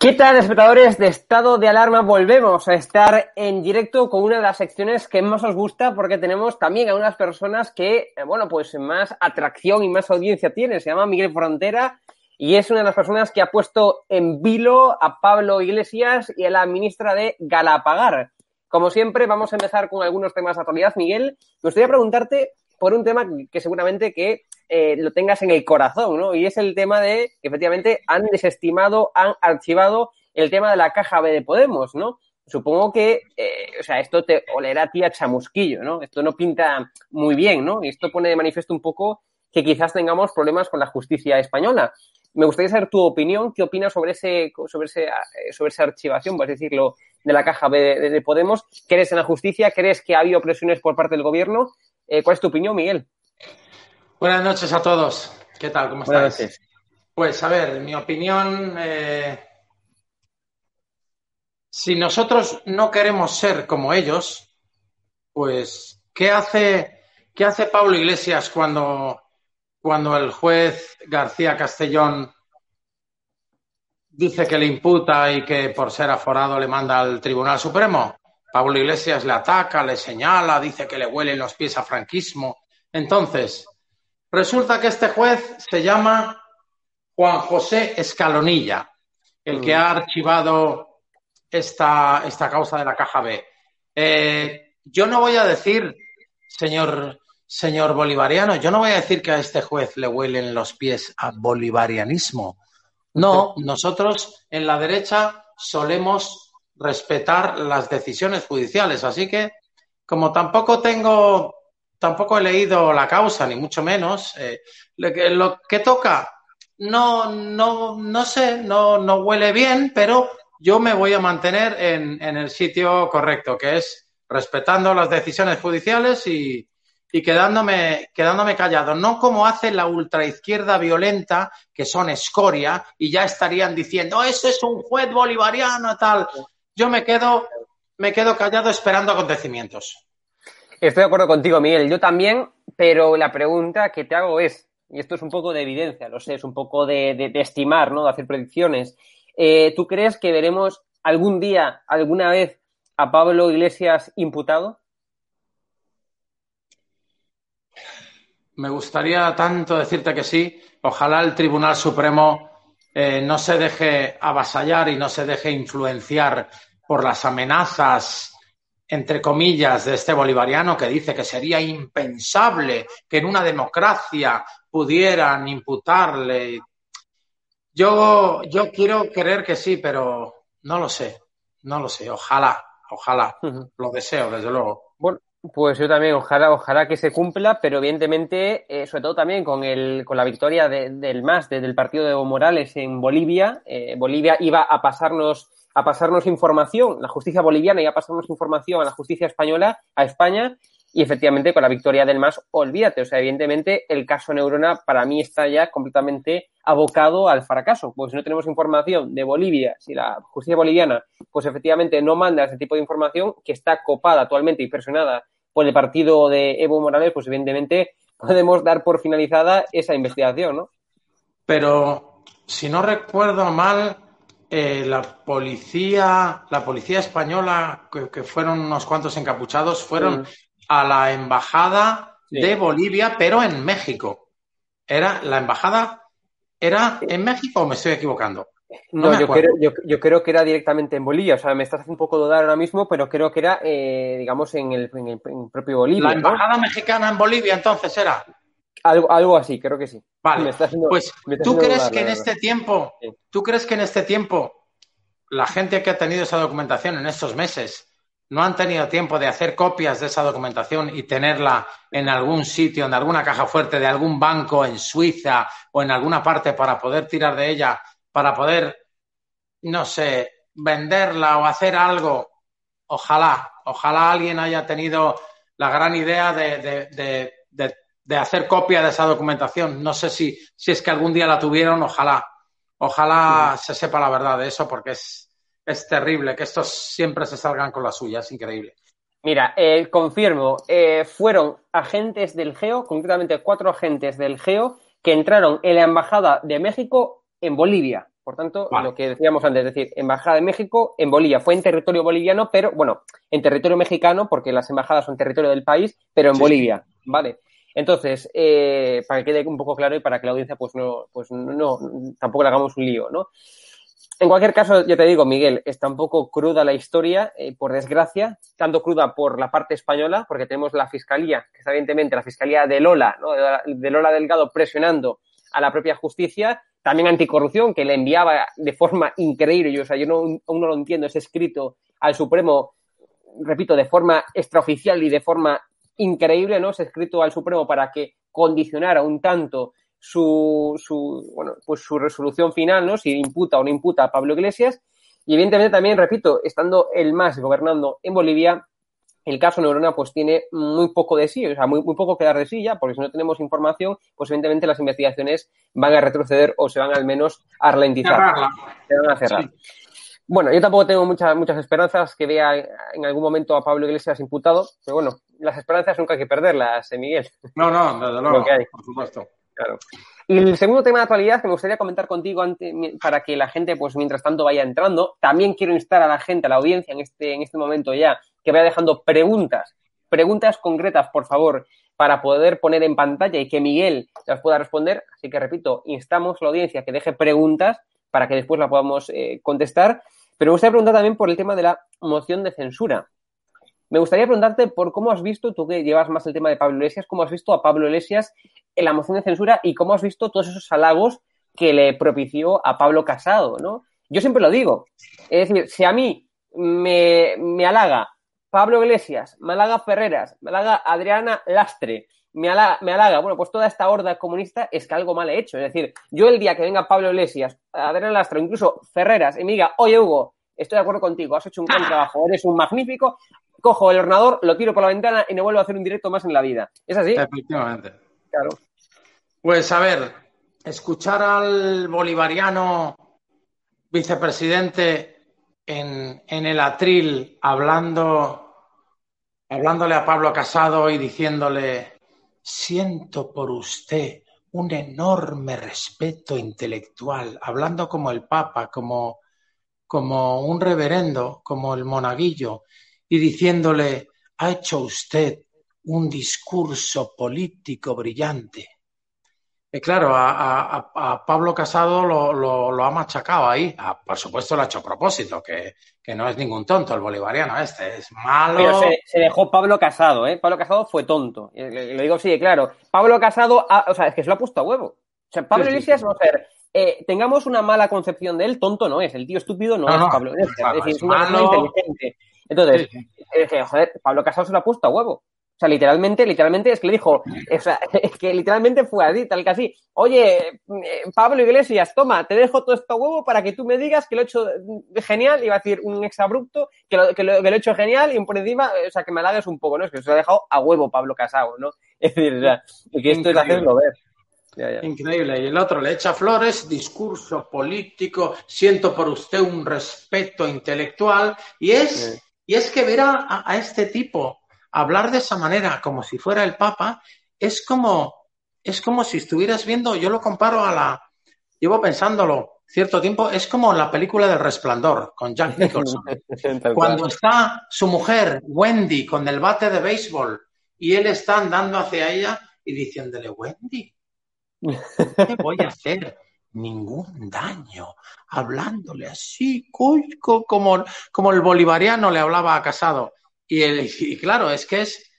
¿Qué tal, espectadores de Estado de Alarma? Volvemos a estar en directo con una de las secciones que más os gusta porque tenemos también a unas personas que, eh, bueno, pues más atracción y más audiencia tiene. Se llama Miguel Frontera y es una de las personas que ha puesto en vilo a Pablo Iglesias y a la ministra de Galapagar. Como siempre, vamos a empezar con algunos temas de actualidad. Miguel, me gustaría preguntarte por un tema que seguramente que eh, lo tengas en el corazón, ¿no? Y es el tema de que efectivamente han desestimado, han archivado el tema de la caja B de Podemos, ¿no? Supongo que, eh, o sea, esto te olerá a ti a chamusquillo, ¿no? Esto no pinta muy bien, ¿no? Y esto pone de manifiesto un poco que quizás tengamos problemas con la justicia española. Me gustaría saber tu opinión, qué opinas sobre ese, sobre ese, eh, sobre esa archivación, por decirlo, de la caja B de, de Podemos. ¿Crees en la justicia? ¿Crees que ha habido presiones por parte del gobierno? Eh, ¿Cuál es tu opinión, Miguel? Buenas noches a todos. ¿Qué tal? ¿Cómo estáis? Pues a ver, mi opinión. Eh, si nosotros no queremos ser como ellos, pues ¿qué hace, qué hace Pablo Iglesias cuando, cuando el juez García Castellón dice que le imputa y que por ser aforado le manda al Tribunal Supremo? Pablo Iglesias le ataca, le señala, dice que le huelen los pies a franquismo. Entonces, resulta que este juez se llama Juan José Escalonilla, el que mm. ha archivado esta, esta causa de la caja B. Eh, yo no voy a decir, señor, señor bolivariano, yo no voy a decir que a este juez le huelen los pies a bolivarianismo. No, nosotros en la derecha solemos respetar las decisiones judiciales. Así que, como tampoco tengo tampoco he leído la causa, ni mucho menos. Eh, lo, que, toca, no, no, no sé, no, no huele bien, pero yo me voy a mantener en, el sitio correcto, que es respetando las decisiones judiciales y, y quedándome, quedándome callado, no como hace la ultraizquierda violenta, que son escoria, y ya estarían diciendo, ese es un juez bolivariano, tal. Yo me quedo, me quedo callado esperando acontecimientos. Estoy de acuerdo contigo, Miguel. Yo también, pero la pregunta que te hago es, y esto es un poco de evidencia, lo sé, es un poco de, estimar, ¿no? De hacer predicciones. Eh, ¿Tú crees que veremos algún día, alguna vez, a Pablo Iglesias imputado? Me gustaría tanto decirte que sí. Ojalá el Tribunal Supremo eh, no se deje avasallar y no se deje influenciar por las amenazas, entre comillas, de este bolivariano que dice que sería impensable que en una democracia pudieran imputarle. Yo, yo quiero creer que sí, pero no lo sé, no lo sé. Ojalá, ojalá. Lo deseo, desde luego. Bueno, pues yo también, ojalá, ojalá que se cumpla, pero evidentemente, eh, sobre todo también con, el, con la victoria del MAS, del partido de Evo Morales en Bolivia, eh, Bolivia iba a pasarnos, a pasarnos información, la justicia boliviana iba a pasarnos información a la justicia española, a España, y efectivamente con la victoria del MAS, olvídate, o sea, evidentemente el caso Neurona para mí está ya completamente abocado al fracaso, pues si no tenemos información de Bolivia, si la justicia boliviana, pues efectivamente no manda ese tipo de información que está copada actualmente y presionada por el partido de Evo Morales, pues evidentemente podemos dar por finalizada esa investigación, ¿no? Pero si no recuerdo mal, eh, la policía, la policía española, que, fueron unos cuantos encapuchados, fueron a la embajada de Bolivia, pero en México. Era la embajada era en México o me estoy equivocando. No, yo, creo, yo, creo, que era directamente en Bolivia. O sea, me estás haciendo un poco dudar ahora mismo, pero creo que era, eh, digamos, en el, propio Bolivia. ¿La embajada mexicana en Bolivia entonces era? Algo, algo así, creo que sí. Vale. pues, ¿tú crees que en este tiempo, tú crees que en este tiempo la gente que ha tenido esa documentación en estos meses no han tenido tiempo de hacer copias de esa documentación y tenerla en algún sitio, en alguna caja fuerte de algún banco en Suiza o en alguna parte para poder tirar de ella, para poder, no sé, venderla o hacer algo. Ojalá, ojalá alguien haya tenido la gran idea de, hacer copia de esa documentación. No sé si, si es que algún día la tuvieron, ojalá. Ojalá se sepa la verdad de eso porque es, es terrible que estos siempre se salgan con la suya, es increíble. Mira, eh, confirmo, eh, fueron agentes del GEO, concretamente cuatro agentes del GEO, que entraron en la Embajada de México en Bolivia. Por tanto, lo que decíamos antes, es decir, Embajada de México en Bolivia. Fue en territorio boliviano, pero bueno, en territorio mexicano, porque las embajadas son territorio del país, pero en Bolivia, ¿vale? Entonces, eh, para que quede un poco claro y para que la audiencia pues no, pues no, tampoco le hagamos un lío, ¿no? En cualquier caso, yo te digo, Miguel, está un poco cruda la historia, eh, por desgracia, tanto cruda por la parte española, porque tenemos la fiscalía, que es evidentemente la fiscalía de Lola, ¿no? de Lola Delgado presionando a la propia justicia, también anticorrupción, que le enviaba de forma increíble, yo, o sea, yo no, aún no lo entiendo, ese escrito al Supremo, repito, de forma extraoficial y de forma increíble, ¿no? Ese escrito al Supremo para que condicionara un tanto su, su, bueno, pues su resolución final, ¿no? Si imputa o no imputa a Pablo Iglesias. Y evidentemente también, repito, estando el MAS gobernando en Bolivia, el caso Neurona pues tiene muy poco de sí, o sea, muy, muy poco que dar de sí ya, porque si no tenemos información, pues evidentemente las investigaciones van a retroceder o se van al menos a ralentizar. Se van a cerrar. Bueno, yo tampoco tengo muchas, muchas esperanzas que vea en algún momento a Pablo Iglesias imputado, pero bueno, las esperanzas nunca hay que perderlas, ¿eh, Miguel. No, no, desde luego, por supuesto. Claro. Y el segundo tema de actualidad que me gustaría comentar contigo para que la gente, pues mientras tanto, vaya entrando, también quiero instar a la gente, a la audiencia en este, en este momento ya, que vaya dejando preguntas, preguntas concretas, por favor, para poder poner en pantalla y que Miguel las pueda responder. Así que, repito, instamos a la audiencia que deje preguntas para que después la podamos eh, contestar. Pero me gustaría preguntar también por el tema de la moción de censura. Me gustaría preguntarte por cómo has visto, tú que llevas más el tema de Pablo Iglesias, cómo has visto a Pablo Iglesias en la moción de censura y cómo has visto todos esos halagos que le propició a Pablo Casado, ¿no? Yo siempre lo digo. Es decir, si a mí me, halaga Pablo Iglesias, Málaga Ferreras, Málaga Adriana Lastre, me halaga, bueno, pues toda esta horda comunista es que algo mal he hecho. Es decir, yo el día que venga Pablo Iglesias, Adriana Lastre, incluso Ferreras, y me diga, oye Hugo, estoy de acuerdo contigo, has hecho un gran trabajo, eres un magnífico, cojo el ordenador, lo tiro por la ventana y no vuelvo a hacer un directo más en la vida. ¿Es así? Efectivamente. Claro. Pues a ver, escuchar al bolivariano vicepresidente en, el atril hablando, hablándole a Pablo Casado y diciéndole, siento por usted un enorme respeto intelectual, hablando como el Papa, como, como un reverendo, como el monaguillo, y diciéndole, ha hecho usted un discurso político brillante. Y claro, a, Pablo Casado lo, ha machacado ahí. Ah, por supuesto lo ha hecho a propósito, que, no es ningún tonto el bolivariano este, es malo. Pero se, dejó Pablo Casado, ¿eh? Pablo Casado fue tonto. Lo digo sí, claro. Pablo Casado, o sea, es que se lo ha puesto a huevo. O sea, Pablo Iglesias, vamos a ver, eh, tengamos una mala concepción de él, tonto no es. El tío estúpido no, es Pablo Iglesias. Es, decir, es una persona inteligente. Entonces, joder, Pablo Casado se lo ha puesto a huevo. O sea, literalmente, literalmente es que le dijo, o sea, es que literalmente fue así, tal que así. Oye, eh, Pablo Iglesias, toma, te dejo todo esto huevo para que tú me digas que lo he hecho genial, iba a decir un exabrupto, que lo, que lo, he hecho genial y por encima, o sea, que me halagues un poco, ¿no? Es que se lo ha dejado a huevo Pablo Casado, ¿no? Es decir, o sea, que esto es hacerlo ver. Increíble. Y el otro le echa flores, discurso político, siento por usted un respeto intelectual. Y es, y es que ver a este tipo hablar de esa manera, como si fuera el Papa, es como, es como si estuvieras viendo, yo lo comparo a la, llevo pensándolo cierto tiempo, es como la película del resplandor con Jack Nicholson. Cuando está su mujer, Wendy, con el bate de béisbol y él está andando hacia ella y diciéndole, Wendy, ¿qué voy a hacer? Ningún daño, hablándole así, como, como el bolivariano le hablaba a Casado. Y, claro, es que es,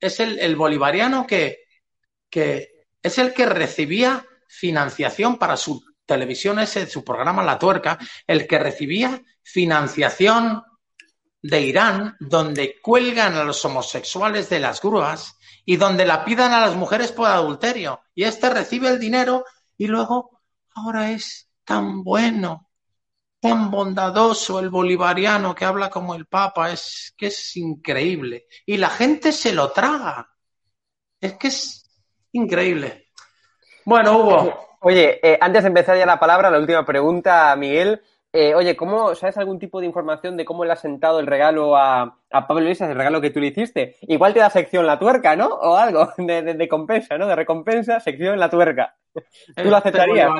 es el, bolivariano que, que, es el que recibía financiación para su televisión, ese, su programa La Tuerca, el que recibía financiación de Irán, donde cuelgan a los homosexuales de las grúas y donde la pidan a las mujeres por adulterio. Y este recibe el dinero y luego ahora es tan bueno tan bondadoso el bolivariano que habla como el Papa, es que es increíble. Y la gente se lo traga. Es que es increíble. Bueno, Hugo. Oye, eh, antes de empezar ya la palabra, la última pregunta, Miguel. Eh, oye, ¿cómo, ¿sabes algún tipo de información de cómo le ha sentado el regalo a, Pablo Iglesias, el regalo que tú le hiciste? Igual te da sección la tuerca, ¿no? O algo de, de, compensa, ¿no? De recompensa, sección la tuerca. ¿Tú lo este aceptarías?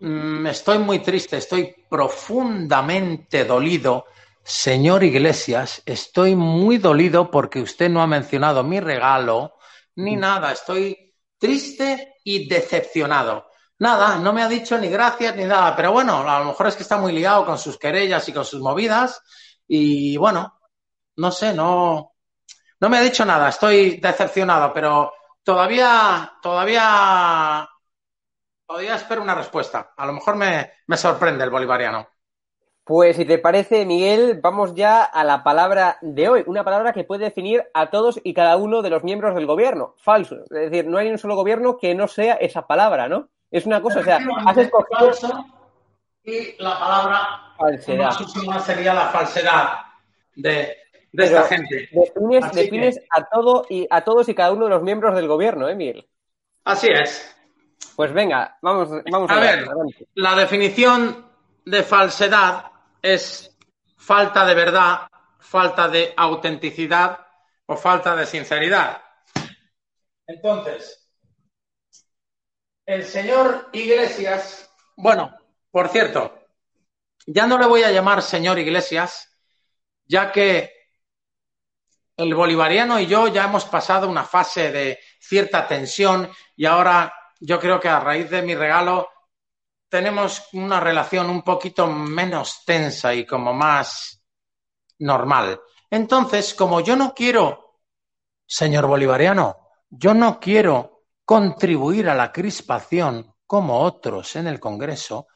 Mm, estoy muy triste, estoy profundamente dolido. Señor Iglesias, estoy muy dolido porque usted no ha mencionado mi regalo ni mm. nada. Estoy triste y decepcionado. Nada, no me ha dicho ni gracias ni nada, pero bueno, a lo mejor es que está muy liado con sus querellas y con sus movidas y bueno, no sé, no, no me ha dicho nada, estoy decepcionado, pero todavía, todavía, todavía espero una respuesta. A lo mejor me, me sorprende el bolivariano. Pues si te parece, Miguel, vamos ya a la palabra de hoy, una palabra que puede definir a todos y cada uno de los miembros del gobierno. Falso. Es decir, no hay un solo gobierno que no sea esa palabra, ¿no? Es una cosa, o sea, has escogido... Y la palabra falsedad. sería la falsedad de, esta gente. Defines, a, todo y, a todos y cada uno de los miembros del gobierno, ¿eh, Miguel? Así es. Pues venga, vamos, vamos a, ver. La definición de falsedad es falta de verdad, falta de autenticidad o falta de sinceridad. Entonces, el señor Iglesias, bueno, por cierto, ya no le voy a llamar señor Iglesias, ya que el bolivariano y yo ya hemos pasado una fase de cierta tensión y ahora yo creo que a raíz de mi regalo tenemos una relación un poquito menos tensa y como más normal. Entonces, como yo no quiero, señor bolivariano, yo no quiero contribuir a la crispación como otros en el Congreso,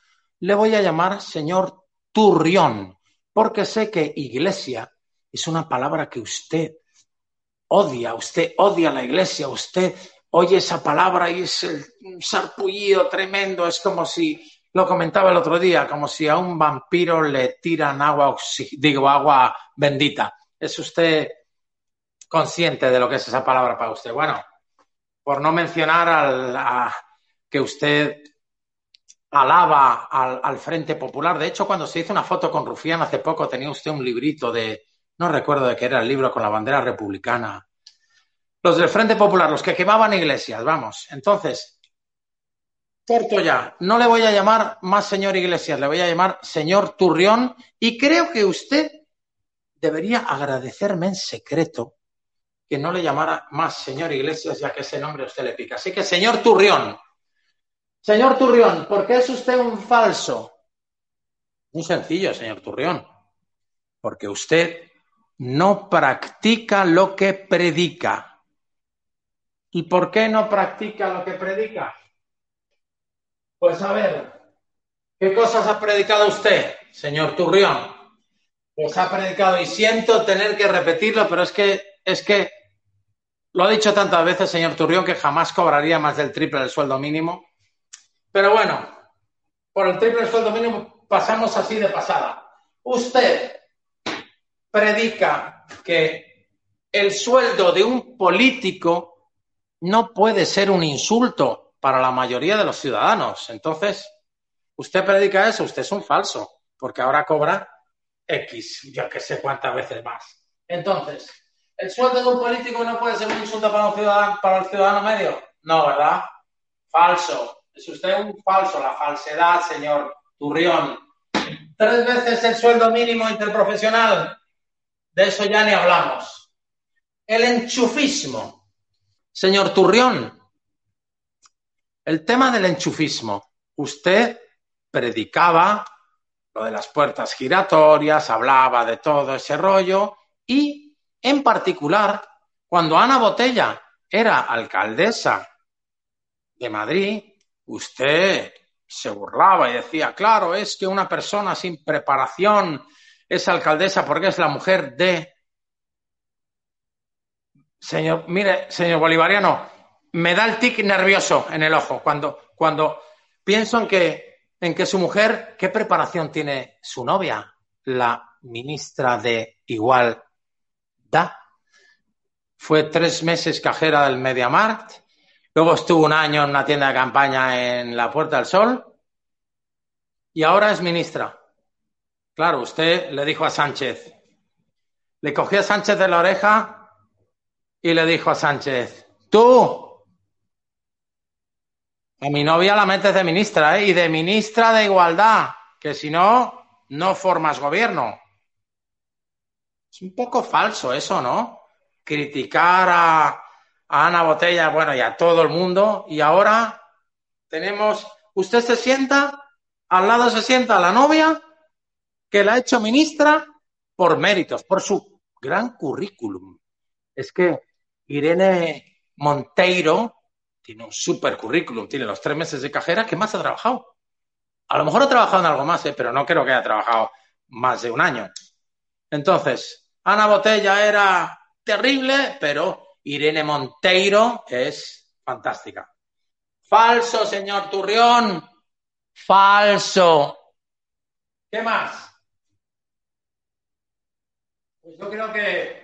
le voy a llamar señor Turrión, porque sé que Iglesia es una palabra que usted odia, usted odia la iglesia, usted oye esa palabra y es un sarpullido tremendo, es como si, lo comentaba el otro día, como si a un vampiro le tiran agua, digo, agua bendita. ¿Es usted consciente de lo que es esa palabra para usted? Bueno, por no mencionar a que usted alaba al, al, Frente Popular. De hecho, cuando se hizo una foto con Rufián hace poco, tenía usted un librito de, no recuerdo de qué era el libro, con la bandera republicana. Los del Frente Popular, los que quemaban iglesias, vamos. Entonces, corto ya, no le voy a llamar más señor Iglesias, le voy a llamar señor Turrión y creo que usted debería agradecerme en secreto que no le llamara más señor Iglesias, ya que ese nombre a usted le pica. Así que, señor Turrión, Señor Turrión, ¿por qué es usted un falso? Muy sencillo, señor Turrión. Porque usted no practica lo que predica. ¿Y por qué no practica lo que predica? Pues a ver, ¿qué cosas ha predicado usted, señor Turrión? Pues ha predicado y siento tener que repetirlo, pero es que es que lo ha dicho tantas veces, señor Turrión, que jamás cobraría más del triple del sueldo mínimo pero bueno, por el triple sueldo mínimo pasamos así de pasada. Usted predica que el sueldo de un político no puede ser un insulto para la mayoría de los ciudadanos. Entonces, usted predica eso, usted es un falso, porque ahora cobra X, ya que sé cuántas veces más. Entonces, ¿el sueldo de un político no puede ser un insulto para, un ciudadano, para el ciudadano medio? No, ¿verdad? Falso. Es usted un falso, la falsedad, señor Turrión. Tres veces el sueldo mínimo interprofesional. De eso ya ni hablamos. El enchufismo. Señor Turrión, el tema del enchufismo. Usted predicaba lo de las puertas giratorias, hablaba de todo ese rollo y, en particular, cuando Ana Botella era alcaldesa de Madrid, usted se burlaba y decía, claro, es que una persona sin preparación es alcaldesa porque es la mujer de... Señor, mire, señor Bolivariano, me da el tic nervioso en el ojo cuando, cuando pienso en que, en que su mujer, ¿qué preparación tiene su novia? La ministra de Igualdad. Fue tres meses cajera del MediaMarkt Luego estuvo un año en una tienda de campaña en la Puerta del Sol y ahora es ministra. Claro, usted le dijo a Sánchez, le cogió a Sánchez de la oreja y le dijo a Sánchez, tú, a mi novia la metes de ministra, ¿eh? Y de ministra de Igualdad, que si no, no formas gobierno. Es un poco falso eso, ¿no? Criticar a, Ana Botella, bueno, y a todo el mundo. Y ahora tenemos, usted se sienta, al lado se sienta la novia que la ha hecho ministra por méritos, por su gran currículum. Es que Irene Monteiro tiene un super currículum, tiene los tres meses de cajera, ¿qué más ha trabajado? A lo mejor ha trabajado en algo más, ¿eh? pero no creo que haya trabajado más de un año. Entonces, Ana Botella era terrible, pero Irene Monteiro es fantástica. Falso, señor Turrión. Falso. ¿Qué más? Pues yo creo que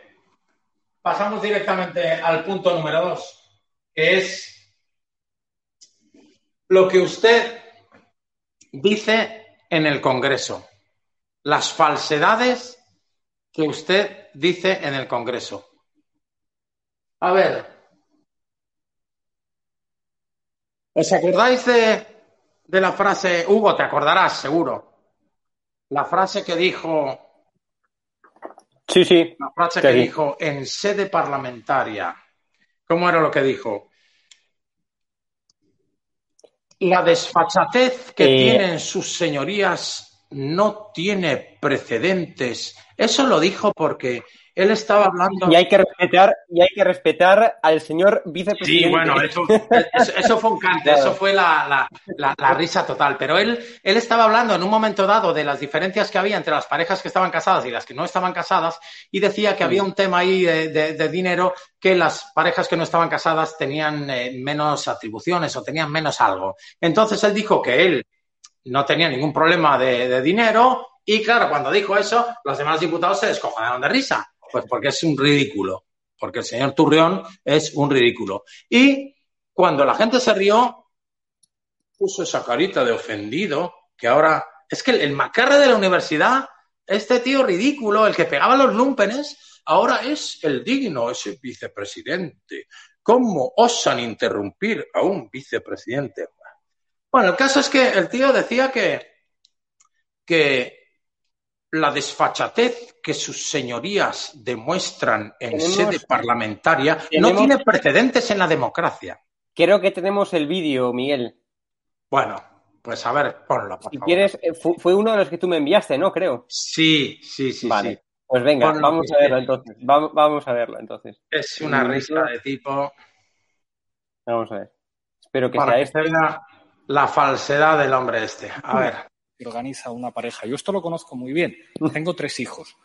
pasamos directamente al punto número dos, que es lo que usted dice en el Congreso, las falsedades que usted dice en el Congreso. A ver. ¿Os acordáis de, de la frase, Hugo, te acordarás seguro? La frase que dijo. Sí, sí. La frase que dijo en sede parlamentaria. ¿Cómo era lo que dijo? La desfachatez que Eh. tienen sus señorías no tiene precedentes. Eso lo dijo porque él estaba hablando. Y hay que respetar, y hay que respetar al señor vicepresidente. Sí, bueno, eso, eso, fue un cante, eso fue la, la, la, risa total. Pero él, él estaba hablando en un momento dado de las diferencias que había entre las parejas que estaban casadas y las que no estaban casadas, y decía que había un tema ahí de, de, dinero que las parejas que no estaban casadas tenían eh, menos atribuciones o tenían menos algo. Entonces él dijo que él no tenía ningún problema de, dinero. Y claro, cuando dijo eso, los demás diputados se descojonaron de risa. Pues porque es un ridículo, porque el señor Turrión es un ridículo. Y cuando la gente se rió, puso esa carita de ofendido, que ahora es que el, macarre de la universidad, este tío ridículo, el que pegaba los lumpenes, ahora es el digno, ese vicepresidente. ¿Cómo osan interrumpir a un vicepresidente? Bueno, el caso es que el tío decía que, que la desfachatez que sus señorías demuestran en sede parlamentaria no tiene precedentes en la democracia. Creo que tenemos el vídeo, Miguel. Bueno, pues a ver, ponlo, por si quieres, eh, fue uno de los que tú me enviaste, ¿no? Creo. Sí, sí, sí. Vale. Pues venga, vamos a verlo entonces. Vamos, a verlo entonces. Es una risa de tipo. Vamos a ver. Espero que sea esta. La, la falsedad del hombre este. A ver organiza una pareja. Yo esto lo conozco muy bien. Tengo tres hijos.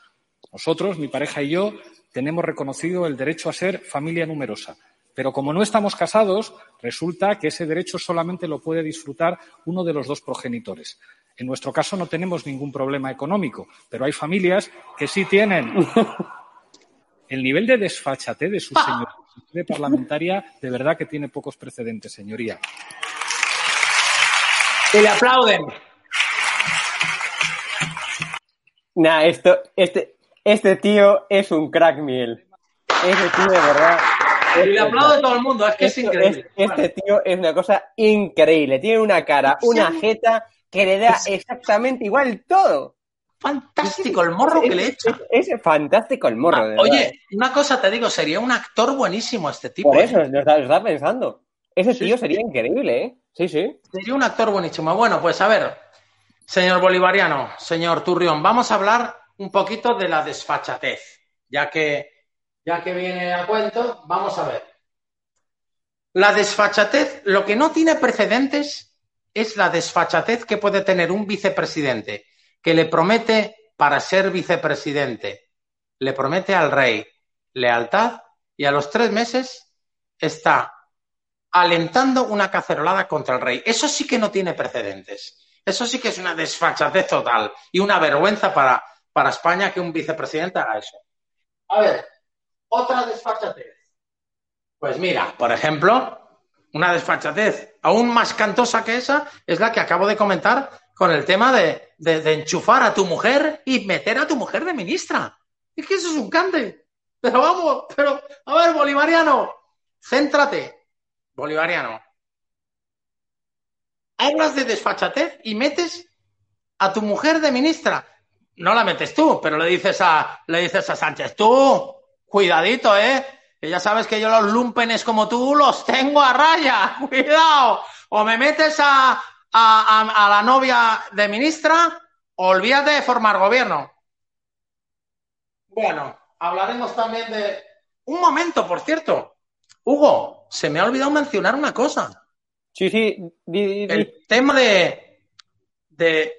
Nosotros, mi pareja y yo, tenemos reconocido el derecho a ser familia numerosa. Pero como no estamos casados, resulta que ese derecho solamente lo puede disfrutar uno de los dos progenitores. En nuestro caso no tenemos ningún problema económico, pero hay familias que sí tienen. El nivel de desfachate de su señoría parlamentaria de verdad que tiene pocos precedentes, señoría. Y le aplauden. Nah, esto, este, este tío es un crack, Miel. Este tío, de verdad. Y le aplaudo a todo el mundo, es que es increíble. este tío es una cosa increíble. Tiene una cara, una jeta que le da exactamente igual todo. Fantástico el morro que le echa. Es, fantástico el morro. Ah, oye, una cosa te digo, sería un actor buenísimo este tipo. Por eso, ¿eh? lo, está, pensando. Ese tío sería increíble, ¿eh? Sí, sí. Sería un actor buenísimo. Bueno, pues a ver, Señor Bolivariano, señor Turrión, vamos a hablar un poquito de la desfachatez, ya que, ya que viene a cuento, vamos a ver. La desfachatez, lo que no tiene precedentes es la desfachatez que puede tener un vicepresidente, que le promete para ser vicepresidente, le promete al rey lealtad y a los tres meses está alentando una cacerolada contra el rey. Eso sí que no tiene precedentes. Eso sí que es una desfachatez total y una vergüenza para, para España que un vicepresidente haga eso. A ver, otra desfachatez. Pues mira, por ejemplo, una desfachatez aún más cantosa que esa es la que acabo de comentar con el tema de, de, enchufar a tu mujer y meter a tu mujer de ministra. Es que eso es un cante. Pero vamos, pero, a ver, bolivariano, céntrate. Bolivariano, hablas de desfachatez y metes a tu mujer de ministra. No la metes tú, pero le dices a, le dices a Sánchez, tú, cuidadito, ¿eh? Que ya sabes que yo los lumpenes como tú los tengo a raya, cuidado. O me metes a, a, a la novia de ministra, olvídate de formar gobierno. Bueno, hablaremos también de... Un momento, por cierto. Hugo, se me ha olvidado mencionar una cosa. Sí, sí. El tema de, de.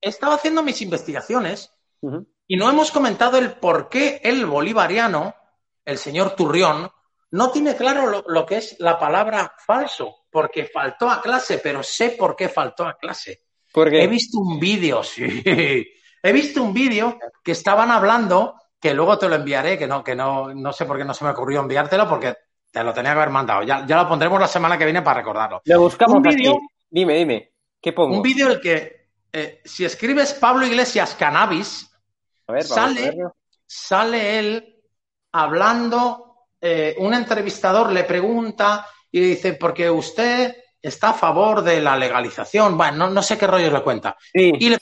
He estado haciendo mis investigaciones y no hemos comentado el por qué el bolivariano, el señor Turrión, no tiene claro lo, que es la palabra falso, porque faltó a clase, pero sé por qué faltó a clase. He visto un vídeo, sí. He visto un vídeo que estaban hablando, que luego te lo enviaré, que no, que no, no sé por qué no se me ocurrió enviártelo, porque te lo tenía que haber mandado. Ya, ya lo pondremos la semana que viene para recordarlo. Lo buscamos un vídeo. Dime, dime. ¿Qué pongo? Un vídeo en el que eh, si escribes Pablo Iglesias Cannabis, sale, sale él hablando, eh, un entrevistador le pregunta y dice, porque usted está a favor de la legalización. Bueno, no, sé qué rollo le cuenta. y, le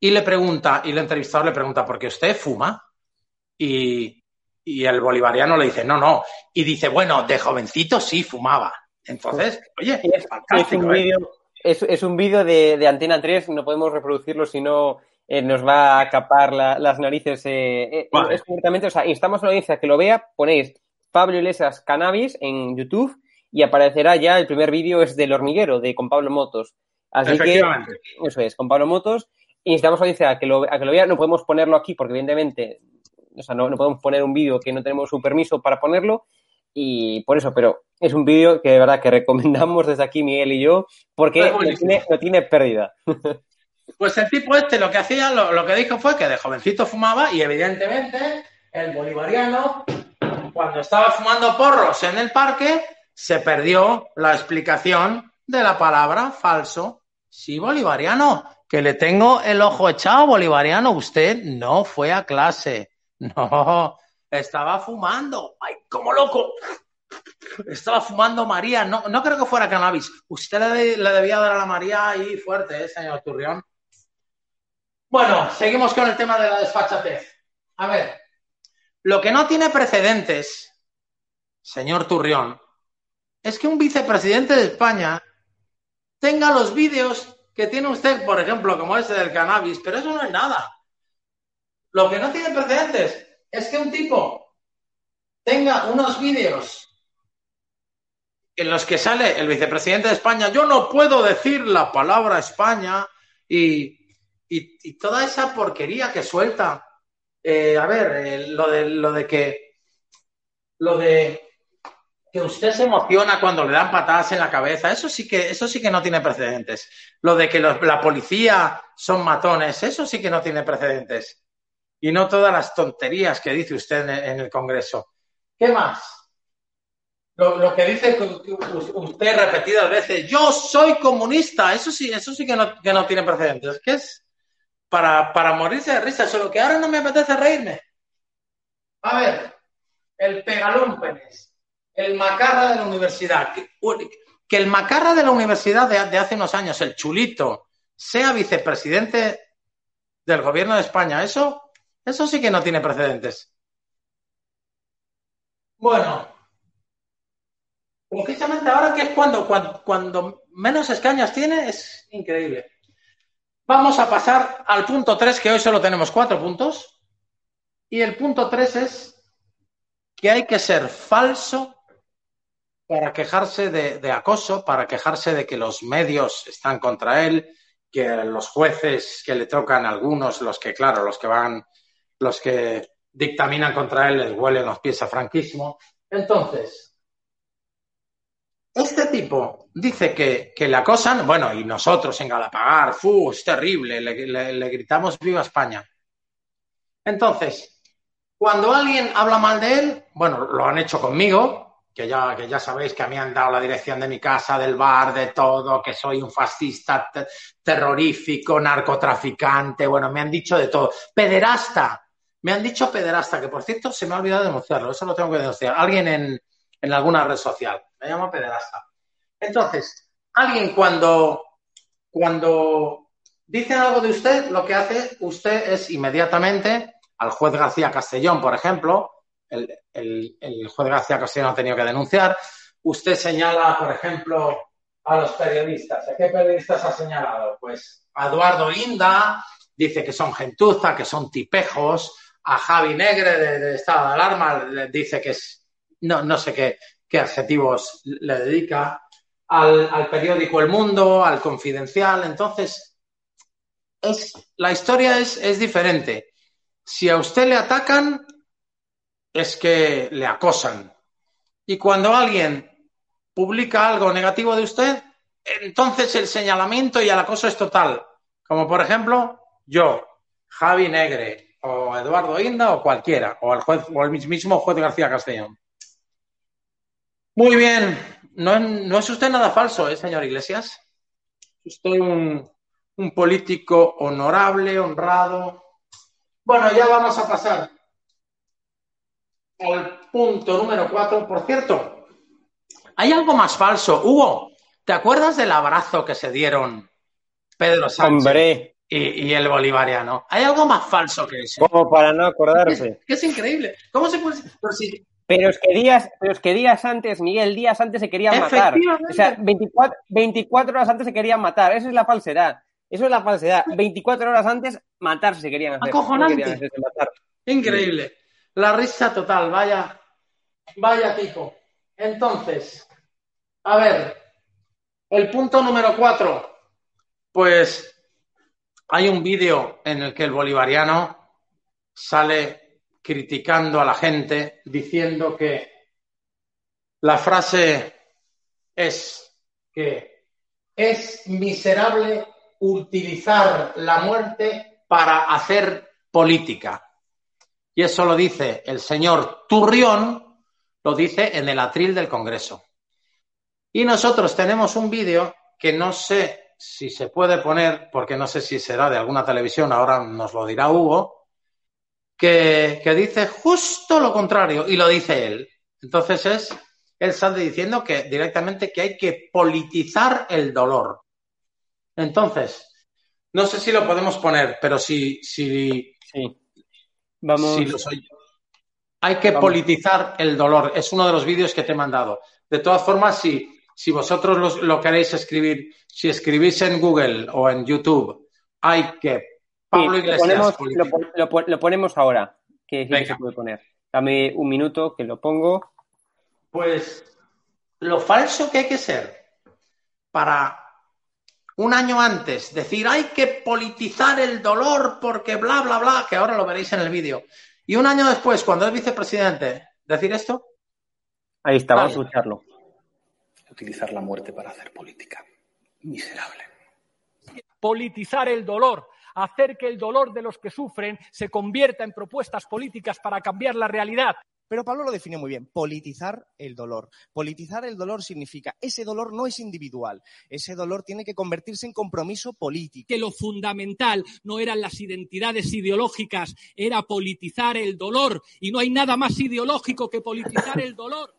y, le pregunta, y el entrevistador le pregunta, ¿por qué usted fuma? Y, y el bolivariano le dice, no, no. Y dice, bueno, de jovencito sí fumaba. Entonces, oye, es, fantástico. Es un ¿eh? vídeo es, un vídeo de, Antena 3, no podemos reproducirlo si no eh, nos va a capar la- las narices. eh, Vale. es concretamente, o sea, instamos a la audiencia a que lo vea, ponéis Pablo Iglesias Cannabis en YouTube y aparecerá ya el primer vídeo, es del hormiguero, de con Pablo Motos. Así que, Efectivamente. eso es, con Pablo Motos. Instamos a la audiencia a que lo, a que lo vea. No podemos ponerlo aquí porque, evidentemente, o sea, no, no podemos poner un vídeo que no tenemos su permiso para ponerlo. Y por eso, pero es un vídeo que de verdad que recomendamos desde aquí Miguel y yo, porque tiene, no tiene pérdida. Pues el tipo este lo que hacía, lo, lo que dijo fue que de jovencito fumaba y evidentemente el bolivariano, cuando estaba fumando porros en el parque, se perdió la explicación de la palabra falso. Sí, bolivariano, que le tengo el ojo echado, bolivariano, usted no fue a clase. No, estaba fumando. ¡Ay, como loco! Estaba fumando María. No, no creo que fuera cannabis. Usted le, de- le debía dar a la María ahí fuerte, ¿eh, señor Turrión? Bueno, seguimos con el tema de la desfachatez. A ver, lo que no tiene precedentes, señor Turrión, es que un vicepresidente de España tenga los vídeos que tiene usted, por ejemplo, como ese del cannabis, pero eso no es nada. Lo que no tiene precedentes es que un tipo tenga unos vídeos en los que sale el vicepresidente de España, yo no puedo decir la palabra España y, y- toda esa porquería que suelta. Eh, a ver, eh, lo, de, lo de que lo de que usted se emociona cuando le dan patadas en la cabeza, eso sí que, eso sí que no tiene precedentes. Lo de que la policía son matones, eso sí que no tiene precedentes. Y no todas las tonterías que dice usted en, el Congreso. ¿Qué más? Lo, que dice que- que usted repetidas veces, yo soy comunista, eso sí, eso sí que no, que no tiene precedentes. ¿Qué es? Para, para morirse de risa, solo que ahora no me apetece reírme. A ver, el pegalúmpenes, el macarra de la universidad, que, que el macarra de la universidad de hace unos años, el chulito, sea vicepresidente del gobierno de España, eso, eso sí que no tiene precedentes. Bueno, precisamente ahora que es cuando, cuando, cuando menos escañas tiene, es increíble. Vamos a pasar al punto 3, que hoy solo tenemos cuatro puntos. Y el punto 3 es que hay que ser falso para quejarse de, de acoso, para quejarse de que los medios están contra él, que los jueces que le tocan algunos, los que, claro, los que van, los que dictaminan contra él, les huelen los pies a franquismo. Entonces, este tipo dice que, que le acosan, bueno, y nosotros en Galapagar, ¡fu! Es terrible, le, le- gritamos viva España. Entonces, cuando alguien habla mal de él, bueno, lo han hecho conmigo, que ya, que ya sabéis que a mí han dado la dirección de mi casa, del bar, de todo, que soy un fascista te- terrorífico, narcotraficante, bueno, me han dicho de todo. Pederasta, me han dicho pederasta, que por cierto se me ha olvidado denunciarlo, eso lo tengo que denunciar. Alguien en, en alguna red social, me llama pederasta. Entonces, alguien cuando, cuando dice algo de usted, lo que hace usted es inmediatamente al juez García Castellón, por ejemplo, el, el- el juez García Castellón ha tenido que denunciar, usted señala, por ejemplo, a los periodistas. ¿A qué periodistas ha señalado? Pues a Eduardo Inda, dice que son gentuza, que son tipejos, a Javi Negre de, Estado de Alarma le dice que es, no, no sé qué, qué adjetivos le dedica, al, al periódico El Mundo, al Confidencial, entonces es, la historia es, es diferente. Si a usted le atacan, es que le acosan. Y cuando alguien publica algo negativo de usted, entonces el señalamiento y el acoso es total. Como por ejemplo, yo, Javi Negre, o Eduardo Inda, o cualquiera, o el juez, o el mismo juez García Castellón. Muy bien, no, no es usted nada falso, ¿eh, señor Iglesias? Es usted un, un político honorable, honrado. Bueno, ya vamos a pasar al punto número cuatro. Por cierto, hay algo más falso. Hugo, ¿te acuerdas del abrazo que se dieron Pedro Sánchez Hombre, y, y el bolivariano? Hay algo más falso que eso. como para no acordarse. Que es increíble. ¿Cómo se puede...? Pero si- Pero es que días, pero es que días antes, Miguel, días antes se quería matar. Efectivamente. O sea, 24, 24 horas antes se quería matar. Esa es la falsedad. Eso es la falsedad. 24 horas antes, matarse querían hacer. Acojonante. Querían hacerse matar. Increíble. La risa total, vaya, vaya tipo. Entonces, a ver, el punto número cuatro. Pues hay un vídeo en el que el bolivariano sale criticando a la gente, diciendo que la frase es que es miserable utilizar la muerte para hacer política. Y eso lo dice el señor Turrión, lo dice en el atril del Congreso. Y nosotros tenemos un vídeo que no sé si se puede poner, porque no sé si será de alguna televisión, ahora nos lo dirá Hugo, que, que dice justo lo contrario, y lo dice él. Entonces es, él sale diciendo que directamente que hay que politizar el dolor. Entonces, no sé si lo podemos poner, pero si, si, Sí. Vamos. si lo soy yo. Hay que Vamos. politizar el dolor. Es uno de los vídeos que te he mandado. De todas formas, si, si vosotros los- lo queréis escribir, si escribís en Google o en YouTube, hay que. Pablo Sí, lo, Iglesias. ponemos, lo, pon- lo pon- lo ponemos ahora, que sí se puede poner. Dame un minuto que lo pongo. Pues lo falso que hay que ser para un año antes decir hay que politizar el dolor porque bla, bla, bla, que ahora lo veréis en el vídeo. Y un año después, cuando es vicepresidente, decir esto, Ahí está, vamos a escucharlo. Utilizar la muerte para hacer política. Miserable. politizar el dolor, hacer que el dolor de los que sufren se convierta en propuestas políticas para cambiar la realidad. Pero Pablo lo define muy bien, politizar el dolor. Politizar el dolor significa, ese dolor no es individual, ese dolor tiene que convertirse en compromiso político. Que lo fundamental no eran las identidades ideológicas, era politizar el dolor. Y no hay nada más ideológico que politizar el dolor.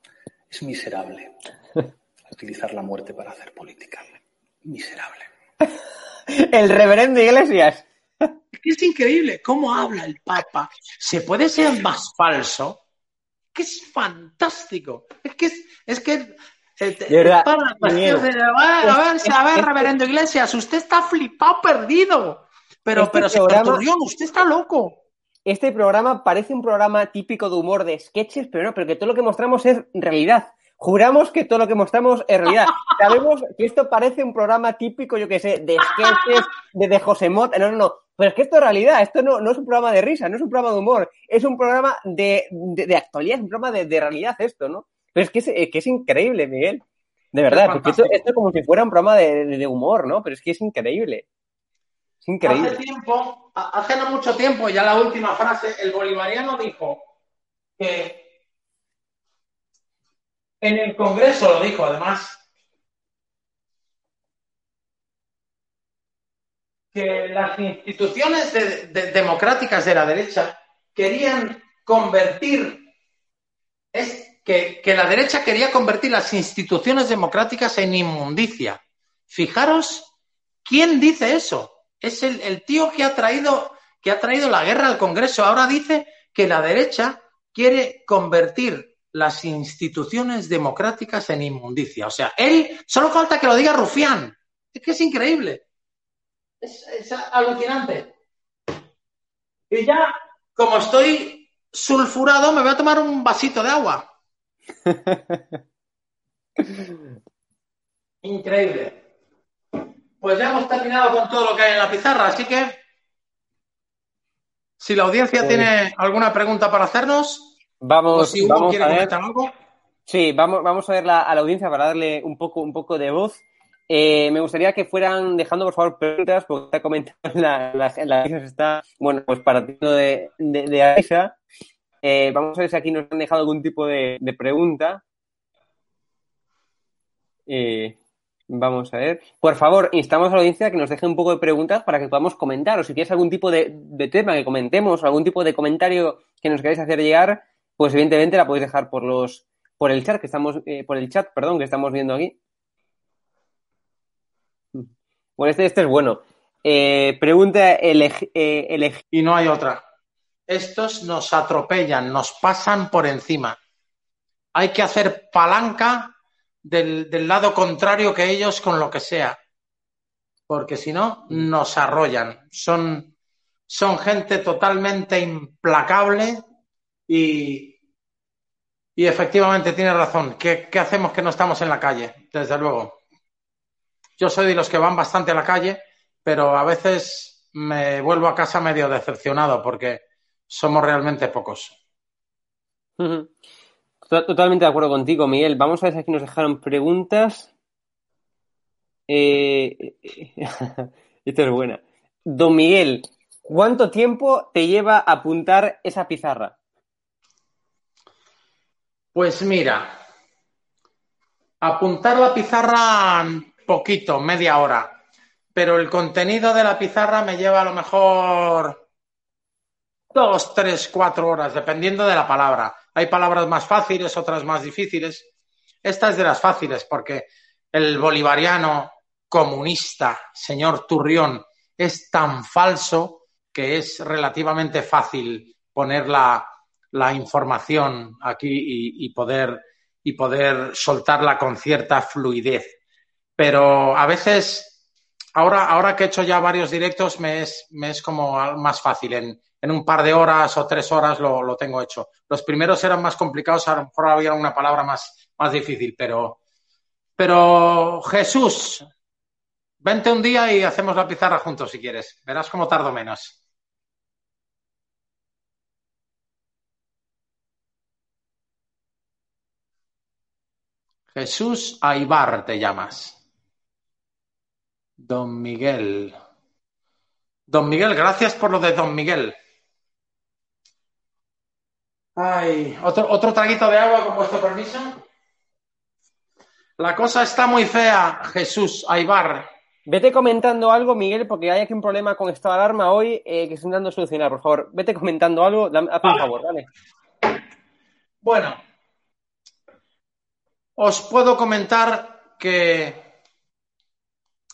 Es miserable. Utilizar la muerte para hacer política. Miserable. El reverendo Iglesias. Es increíble cómo habla el Papa. ¿Se puede ser más falso? Que es fantástico. Es que es, es que eh, De verdad, para a ver, a reverendo Iglesias, usted está flipado perdido. Pero, Este pero, señor programa- usted está loco. Este programa parece un programa típico de humor de sketches, pero no, pero que todo lo que mostramos es realidad. Juramos que todo lo que mostramos es realidad. Sabemos que esto parece un programa típico, yo que sé, de sketches, de, de José Mota. No, no, no. Pero es que esto es realidad. Esto no, no es un programa de risa, no es un programa de humor. Es un programa de, de, de actualidad, es un programa de, de realidad esto, ¿no? Pero es que es, eh, que es increíble, Miguel. De verdad, Es porque esto, esto es como si fuera un programa de, de- de humor, ¿no? Pero es que es increíble. Es increíble. Hace tiempo, hace no mucho tiempo, ya la última frase, el bolivariano dijo que en el Congreso lo dijo, además, que las instituciones de- de- democráticas de la derecha querían convertir, es que, que la derecha quería convertir las instituciones democráticas en inmundicia. Fijaros, ¿quién dice eso? Es el, el tío que ha traído que ha traído la guerra al Congreso. Ahora dice que la derecha quiere convertir las instituciones democráticas en inmundicia. O sea, él solo falta que lo diga Rufián. Es que es increíble. Es, es alucinante. Y ya, como estoy sulfurado, me voy a tomar un vasito de agua. Increíble. Pues ya hemos terminado con todo lo que hay en la pizarra, así que si la audiencia Pues- tiene alguna pregunta para hacernos, o Vamos, si Hugo vamos quiere a ver. algo, Sí, vamos, vamos a ver la- a la audiencia para darle un poco, un poco de voz. Eh, me gustaría que fueran dejando, por favor, preguntas, porque está comentando en la, la, la está, bueno, pues partiendo de, de, de risa. Eh, vamos a ver si aquí nos han dejado algún tipo de, de pregunta. Eh, vamos a ver. Por favor, instamos a la audiencia a que nos deje un poco de preguntas para que podamos comentar. O si quieres algún tipo de, de tema que comentemos, algún tipo de comentario que nos queráis hacer llegar, pues evidentemente la podéis dejar por los por el chat que estamos eh, por el chat, perdón, que estamos viendo aquí. Bueno, este, este es bueno. Eh, pregunta eh, y no hay otra. Estos nos atropellan, nos pasan por encima. Hay que hacer palanca del, del lado contrario que ellos con lo que sea. porque si no, nos arrollan. Son, son gente totalmente implacable y, y efectivamente tiene razón. ¿Qué, ¿Qué hacemos que no estamos en la calle? Desde luego. Yo soy de los que van bastante a la calle, pero a veces me vuelvo a casa medio decepcionado porque somos realmente pocos. Totalmente de acuerdo contigo, Miguel. Vamos a ver si aquí nos dejaron preguntas. Eh, Esta es buena. Don Miguel, ¿cuánto tiempo te lleva apuntar esa pizarra? Pues mira, apuntar la pizarra poquito, media hora, pero el contenido de la pizarra me lleva a lo mejor dos, tres, cuatro horas, dependiendo de la palabra. Hay palabras más fáciles, otras más difíciles. Esta es de las fáciles porque el bolivariano comunista, señor Turrión, es tan falso que es relativamente fácil poner la, información aquí y, y poder, y poder soltarla con cierta fluidez. Pero a veces, ahora, ahora que he hecho ya varios directos, me es, me es como más fácil. En, en un par de horas o tres horas lo, lo, tengo hecho. Los primeros eran más complicados, a lo mejor había una palabra más, más difícil, pero, pero Jesús, vente un día y hacemos la pizarra juntos si quieres. Verás cómo tardo menos. Jesús Aibar te llamas. Don Miguel. Don Miguel, gracias por lo de Don Miguel. Ay, otro, otro traguito de agua con vuestro permiso. La cosa está muy fea, Jesús Aibar. Vete comentando algo, Miguel, porque hay aquí un problema con estado de alarma hoy eh, que estoy intentando solucionar. Por favor, vete comentando algo, dame, hazme un favor, ¿vale? Bueno, os puedo comentar que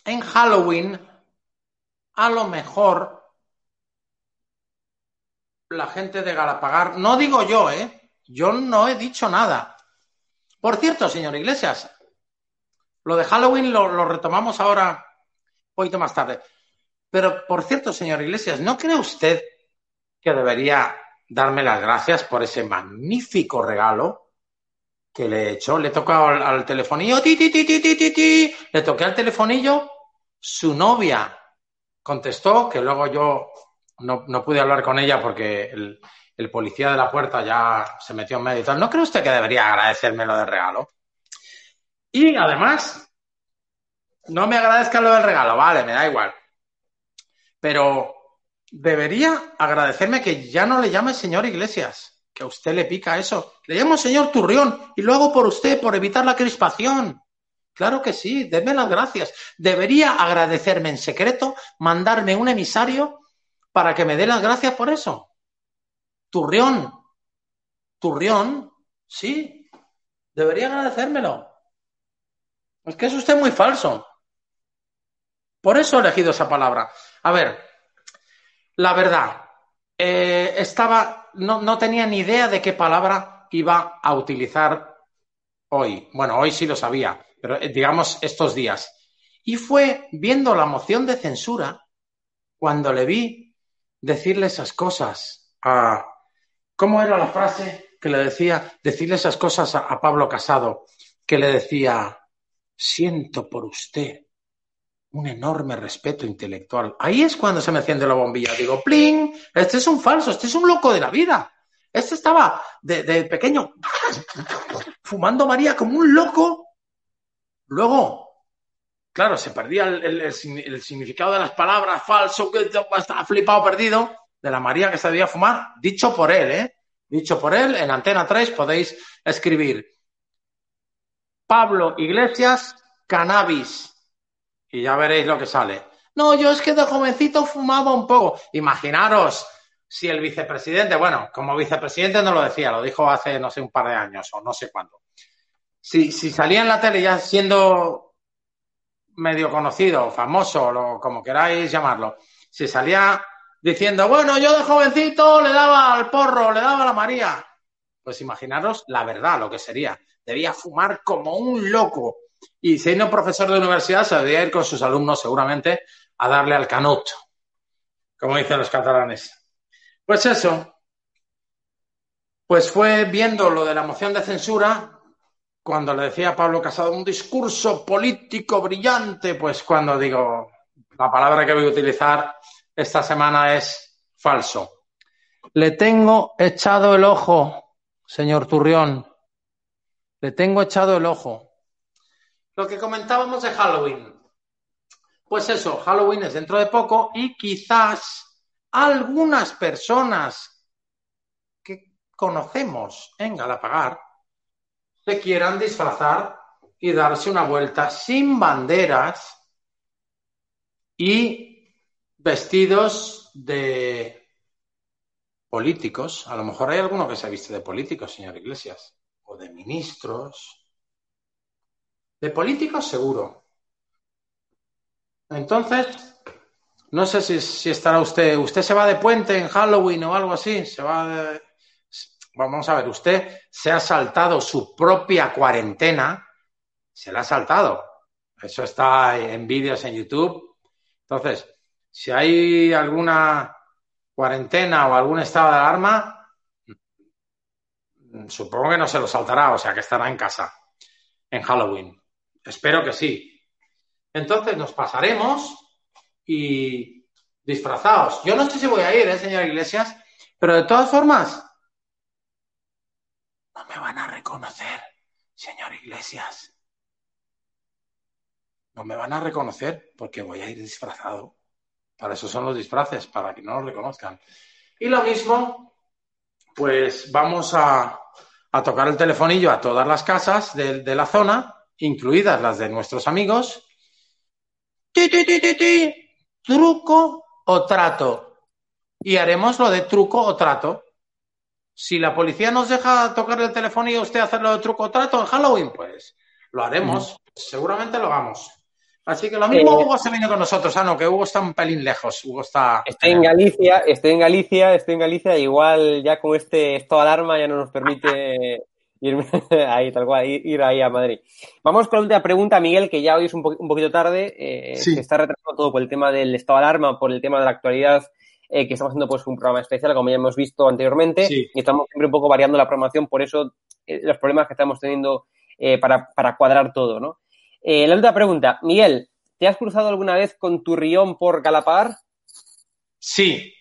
en Halloween a lo mejor la gente de Galapagar, no digo yo, ¿eh? Yo no he dicho nada. Por cierto, señor Iglesias, lo de Halloween lo, lo retomamos ahora un poquito más tarde. Pero, por cierto, señor Iglesias, ¿no cree usted que debería darme las gracias por ese magnífico regalo que le hecho? Le tocado al, al telefonillo, ti, ti, ti, le toqué al telefonillo, su novia contestó, que luego yo no, no pude hablar con ella porque el, el, policía de la puerta ya se metió en medio y tal. ¿No cree usted que debería agradecerme lo del regalo? Y además, no me agradezca lo del regalo, vale, me da igual. Pero debería agradecerme que ya no le llame señor Iglesias, que a usted le pica eso. Le llamo señor Turrión y lo hago por usted, por evitar la crispación. Claro que sí, denme las gracias. Debería agradecerme en secreto, mandarme un emisario para que me dé las gracias por eso. Turrión, Turrión, sí, debería agradecérmelo. Es que es usted muy falso. Por eso he elegido esa palabra. A ver, la verdad, eh, estaba, no, no tenía ni idea de qué palabra iba a utilizar hoy. Bueno, hoy sí lo sabía, pero eh, digamos estos días. Y fue viendo la moción de censura cuando le vi decirle esas cosas a... ¿Cómo era la frase que le decía? Decirle esas cosas a, a Pablo Casado, que le decía, siento por usted un enorme respeto intelectual. Ahí es cuando se me enciende la bombilla. Digo, ¡pling! Este es un falso, este es un loco de la vida. Este estaba de, pequeño fumando María como un loco. Luego, claro, se perdía el, significado de las palabras, falso, que estaba flipado, perdido, de la María que se debía fumar, dicho por él, ¿eh? Dicho por él, en Antena 3 podéis escribir Pablo Iglesias, cannabis. Y ya veréis lo que sale. No, yo es que de jovencito fumaba un poco. Imaginaros si el vicepresidente, bueno, como vicepresidente no lo decía, lo dijo hace, no sé, un par de años o no sé cuándo. Si, si salía en la tele ya siendo medio conocido, famoso, o como queráis llamarlo, si salía diciendo, bueno, yo de jovencito le daba al porro, le daba a la María, pues imaginaros la verdad, lo que sería. Debía fumar como un loco. Y si hay un profesor de universidad, se debería ir con sus alumnos seguramente a darle al canut, como dicen los catalanes. Pues eso, pues fue viendo lo de la moción de censura, cuando le decía a Pablo Casado un discurso político brillante, pues cuando digo, la palabra que voy a utilizar esta semana es falso. Le tengo echado el ojo, señor Turrión. Le tengo echado el ojo. Lo que comentábamos de Halloween. Pues eso, Halloween es dentro de poco y quizás algunas personas que conocemos en Galapagar se quieran disfrazar y darse una vuelta sin banderas y vestidos de políticos. A lo mejor hay alguno que se viste de políticos, señor Iglesias, o de ministros. De políticos seguro. Entonces, no sé si, estará usted. ¿Usted se va de puente en Halloween o algo así? Se va de... Vamos a ver, usted se ha saltado su propia cuarentena. Se la ha saltado. Eso está en vídeos en YouTube. Entonces, si hay alguna cuarentena o algún estado de alarma, supongo que no se lo saltará, o sea que estará en casa en Halloween. Espero que sí. Entonces nos pasaremos y disfrazados. Yo no sé si voy a ir, ¿eh, señor Iglesias? Pero de todas formas, no me van a reconocer, señor Iglesias. No me van a reconocer porque voy a ir disfrazado. Para eso son los disfraces, para que no los reconozcan. Y lo mismo, pues vamos a, tocar el telefonillo a todas las casas de la zona incluidas las de nuestros amigos. Ti, ti, ti, truco o trato. Y haremos lo de truco o trato. Si la policía nos deja tocar el teléfono y usted hacerlo de truco o trato en Halloween, pues lo haremos. Seguramente lo hagamos. Así que lo mismo eh, Hugo se viene con nosotros. Ah, no, que Hugo está un pelín lejos. Hugo está. Estoy en Galicia, estoy en Galicia, estoy en Galicia. Igual ya con este estado de alarma ya no nos permite ir ahí, tal cual, ir, ahí a Madrid. Vamos con la última pregunta, Miguel, que ya hoy es un, poquito tarde, eh, se está retrasando todo por el tema del estado de alarma, por el tema de la actualidad, eh, que estamos haciendo pues un programa especial, como ya hemos visto anteriormente, y estamos siempre un poco variando la programación, por eso eh, los problemas que estamos teniendo para, para, cuadrar todo, ¿no? la última pregunta, Miguel, ¿te has cruzado alguna vez con tu rión por Galapagar? Sí.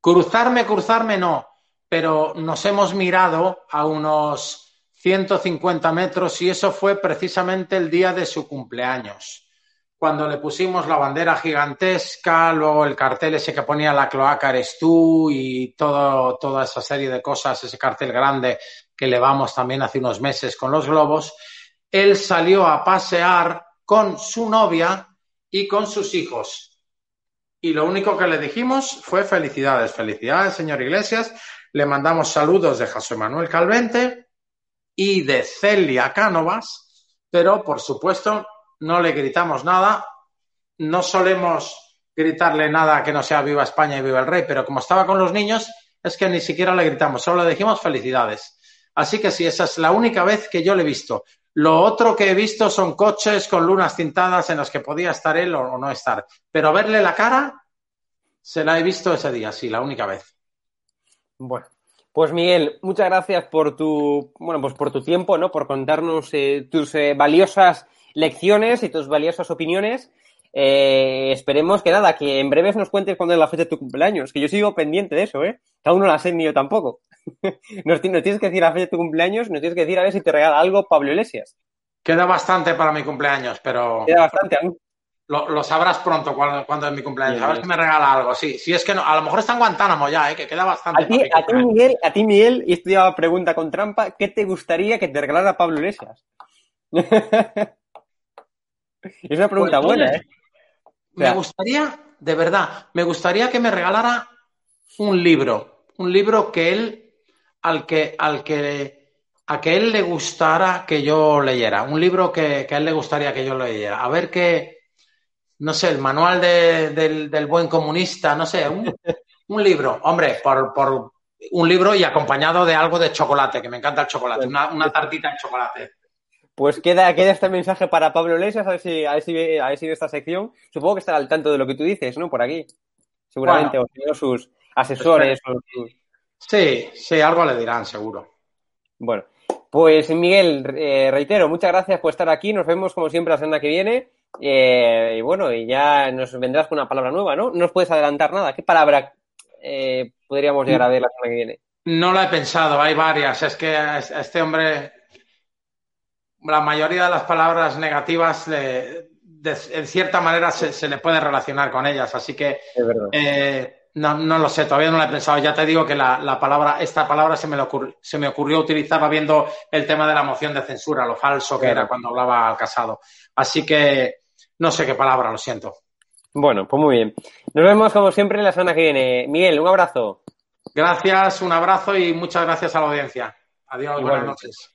Cruzarme, cruzarme no pero nos hemos mirado a unos 150 metros y eso fue precisamente el día de su cumpleaños. Cuando le pusimos la bandera gigantesca, luego el cartel ese que ponía la cloaca eres tú y todo, toda esa serie de cosas, ese cartel grande que levamos también hace unos meses con los globos, él salió a pasear con su novia y con sus hijos. Y lo único que le dijimos fue felicidades, felicidades, señor Iglesias, le mandamos saludos de José Manuel Calvente y de Celia Cánovas, pero por supuesto no le gritamos nada, no solemos gritarle nada que no sea viva España y viva el rey, pero como estaba con los niños, es que ni siquiera le gritamos, solo le dijimos felicidades. Así que sí, esa es la única vez que yo le he visto. Lo otro que he visto son coches con lunas tintadas en los que podía estar él o no estar. Pero verle la cara, se la he visto ese día, sí, la única vez. Bueno, pues Miguel, muchas gracias por tu, bueno, pues por tu tiempo, ¿no? Por contarnos eh, tus eh, valiosas lecciones y tus valiosas opiniones. Eh, esperemos que nada, que en breves nos cuentes cuándo es la fecha de tu cumpleaños, que yo sigo pendiente de eso, ¿eh? Cada uno la sé ni yo tampoco. nos, tienes que decir la fecha de tu cumpleaños, nos tienes que decir a ver si te regala algo Pablo Iglesias. Queda bastante para mi cumpleaños, pero. Queda bastante aún. Lo, sabrás pronto cuando, es mi cumpleaños. a ver si me regala algo. Sí, si es que no, a lo mejor está en Guantánamo ya, ¿eh? que queda bastante. A ti, a ti, Miguel, a ti, Miguel, y esto ya pregunta con trampa, ¿qué te gustaría que te regalara Pablo Iglesias? es una pregunta pues, buena, ¿eh? me gustaría, de verdad, me gustaría que me regalara un libro. Un libro que él, al que, al que, a que él le gustara que yo leyera. Un libro que, que a él le gustaría que yo leyera. A ver qué no sé, el manual del, buen comunista, no sé, un, libro, hombre, por, un libro y acompañado de algo de chocolate, que me encanta el chocolate, una, tartita de chocolate. Pues queda, queda este mensaje para Pablo Iglesias, a ver si, a ver si, a ver si esta sección. Supongo que estará al tanto de lo que tú dices, ¿no? Por aquí. Seguramente, Bueno. o sus asesores. o sus- Sí, sí, algo le dirán, seguro. Bueno, pues Miguel, eh, reitero, muchas gracias por estar aquí. Nos vemos como siempre la semana que viene. Eh, y bueno, y ya nos vendrás con una palabra nueva, ¿no? No nos puedes adelantar nada. ¿Qué palabra eh, podríamos llegar a ver la semana que viene? No lo he pensado, hay varias. Es que a este hombre, la mayoría de las palabras negativas, le- de- en cierta manera, se, se le puede relacionar con ellas. Así que eh, no, no lo sé, todavía no lo he pensado. Ya te digo que la, la palabra, esta palabra se me, ocurri- se me ocurrió utilizarla viendo el tema de la moción de censura, lo falso que Claro. era cuando hablaba al casado. Así que no sé qué palabra, lo siento. Bueno, pues muy bien. Nos vemos como siempre la semana que viene. Miguel, un abrazo. Gracias, un abrazo y muchas gracias a la audiencia. Adiós, buenas noches.